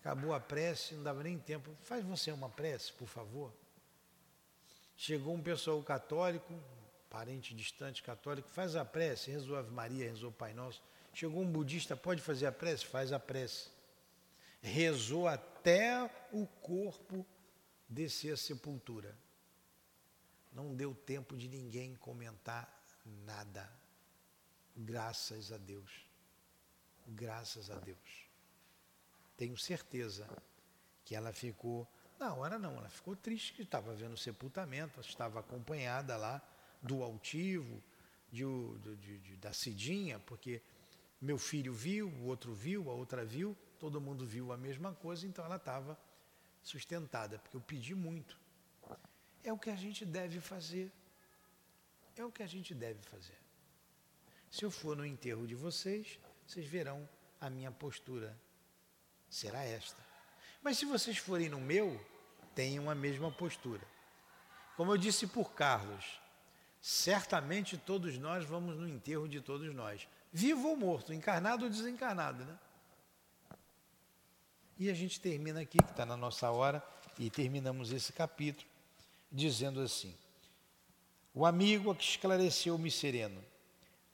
Speaker 1: Acabou a prece, não dava nem tempo. Faz você uma prece, por favor. Chegou um pessoal católico, parente distante católico, faz a prece, rezou Ave Maria, rezou Pai Nosso. Chegou um budista, pode fazer a prece? Faz a prece. Rezou até o corpo descer a sepultura. Não deu tempo de ninguém comentar nada. Graças a Deus. Graças a Deus. Tenho certeza que ela ficou. Na hora não, ela ficou triste que estava vendo o sepultamento, estava acompanhada lá do altivo, de, de, de, da Cidinha, porque meu filho viu, o outro viu, a outra viu, todo mundo viu a mesma coisa, então ela estava sustentada, porque eu pedi muito. É o que a gente deve fazer. É o que a gente deve fazer. Se eu for no enterro de vocês, vocês verão a minha postura. Será esta. Mas se vocês forem no meu, tenham a mesma postura. Como eu disse por Carlos, certamente todos nós vamos no enterro de todos nós, vivo ou morto, encarnado ou desencarnado, né? E a gente termina aqui, que está na nossa hora, e terminamos esse capítulo, dizendo assim: O amigo que esclareceu-me sereno,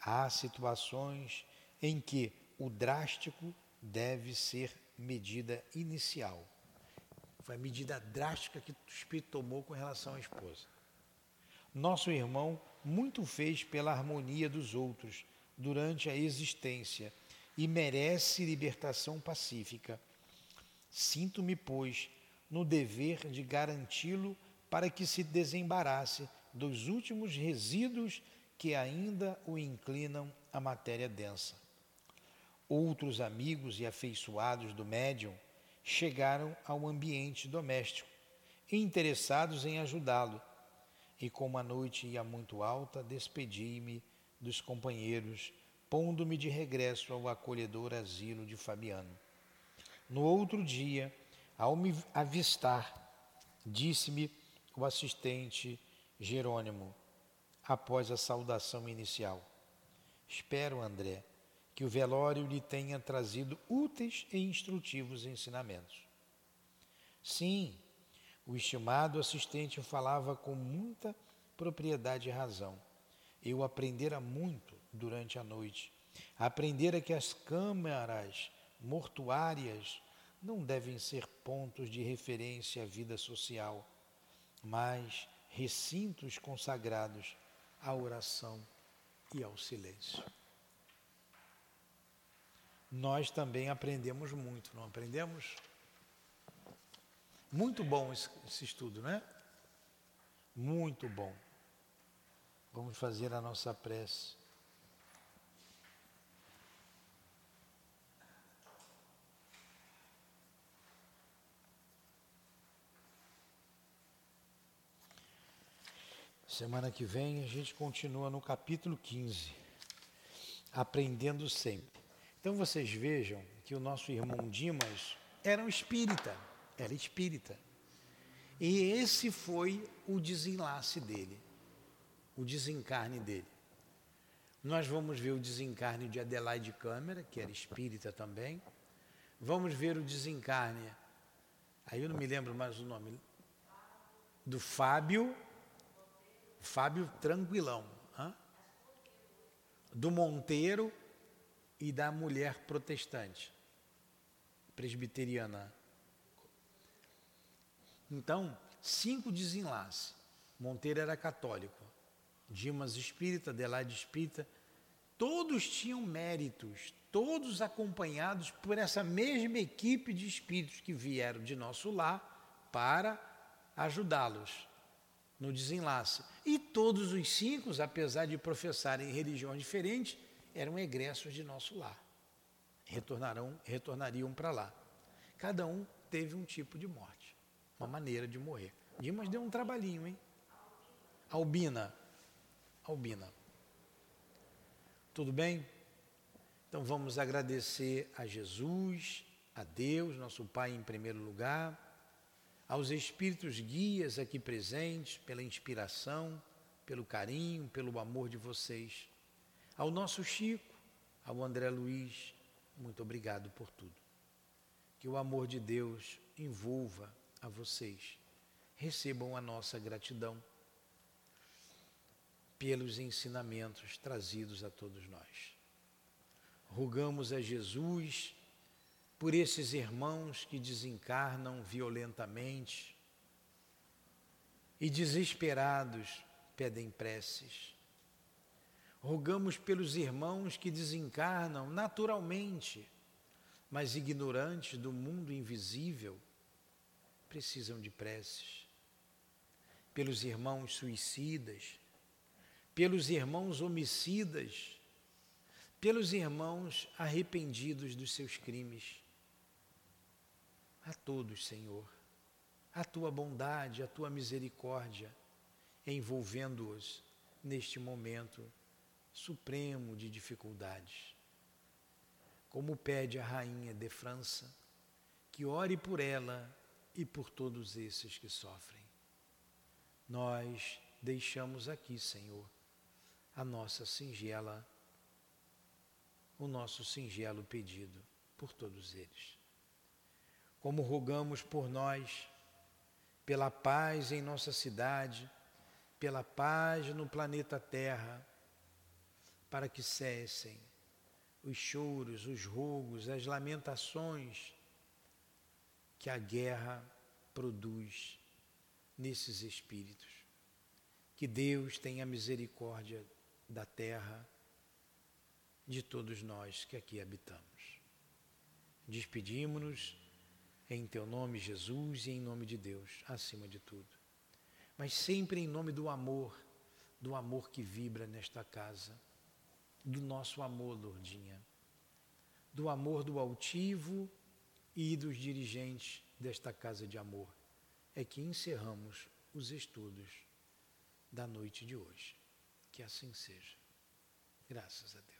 Speaker 1: há situações em que o drástico deve ser medida inicial. Foi a medida drástica que o espírito tomou com relação à esposa. Nosso irmão muito fez pela harmonia dos outros durante a existência e merece libertação pacífica. Sinto-me, pois, no dever de garanti-lo para que se desembarace dos últimos resíduos que ainda o inclinam à matéria densa. Outros amigos e afeiçoados do médium chegaram ao ambiente doméstico, interessados em ajudá-lo e como a noite ia muito alta, despedi-me dos companheiros, pondo-me de regresso ao acolhedor asilo de Fabiano. No outro dia, ao me avistar, disse-me o assistente Jerônimo, após a saudação inicial: Espero, André, que o velório lhe tenha trazido úteis e instrutivos ensinamentos. Sim, O estimado assistente falava com muita propriedade e razão. Eu aprendera muito durante a noite. Aprendera que as câmaras mortuárias não devem ser pontos de referência à vida social, mas recintos consagrados à oração e ao silêncio. Nós também aprendemos muito, não aprendemos? Muito bom esse, esse estudo, né? Muito bom. Vamos fazer a nossa prece. Semana que vem a gente continua no capítulo 15, aprendendo sempre. Então vocês vejam que o nosso irmão Dimas era um espírita, era espírita. E esse foi o desenlace dele, o desencarne dele. Nós vamos ver o desencarne de Adelaide Câmara, que era espírita também. Vamos ver o desencarne, aí eu não me lembro mais o nome, do Fábio Fábio Tranquilão, hein? do Monteiro e da mulher protestante, presbiteriana. Então, cinco desenlaces. Monteiro era católico, Dimas espírita, Adelaide espírita, todos tinham méritos, todos acompanhados por essa mesma equipe de espíritos que vieram de nosso lar para ajudá-los no desenlace. E todos os cinco, apesar de professarem religiões diferentes, eram egressos de nosso lar. Retornarão, retornariam para lá. Cada um teve um tipo de morte, uma maneira de morrer. Dimas deu um trabalhinho, hein? Albina. Albina. Tudo bem? Então vamos agradecer a Jesus, a Deus, nosso Pai em primeiro lugar aos espíritos guias aqui presentes, pela inspiração, pelo carinho, pelo amor de vocês. Ao nosso Chico, ao André Luiz, muito obrigado por tudo. Que o amor de Deus envolva a vocês. Recebam a nossa gratidão pelos ensinamentos trazidos a todos nós. Rogamos a Jesus por esses irmãos que desencarnam violentamente e desesperados pedem preces. Rogamos pelos irmãos que desencarnam naturalmente, mas ignorantes do mundo invisível, precisam de preces. Pelos irmãos suicidas, pelos irmãos homicidas, pelos irmãos arrependidos dos seus crimes a todos, Senhor, a tua bondade, a tua misericórdia, envolvendo-os neste momento supremo de dificuldades. Como pede a rainha de França, que ore por ela e por todos esses que sofrem. Nós deixamos aqui, Senhor, a nossa singela, o nosso singelo pedido por todos eles como rogamos por nós, pela paz em nossa cidade, pela paz no planeta Terra, para que cessem os choros, os rogos, as lamentações que a guerra produz nesses espíritos. Que Deus tenha misericórdia da terra, de todos nós que aqui habitamos. Despedimos-nos em teu nome, Jesus, e em nome de Deus, acima de tudo. Mas sempre em nome do amor, do amor que vibra nesta casa, do nosso amor, Lourdinha, do amor do altivo e dos dirigentes desta casa de amor, é que encerramos os estudos da noite de hoje. Que assim seja. Graças a Deus.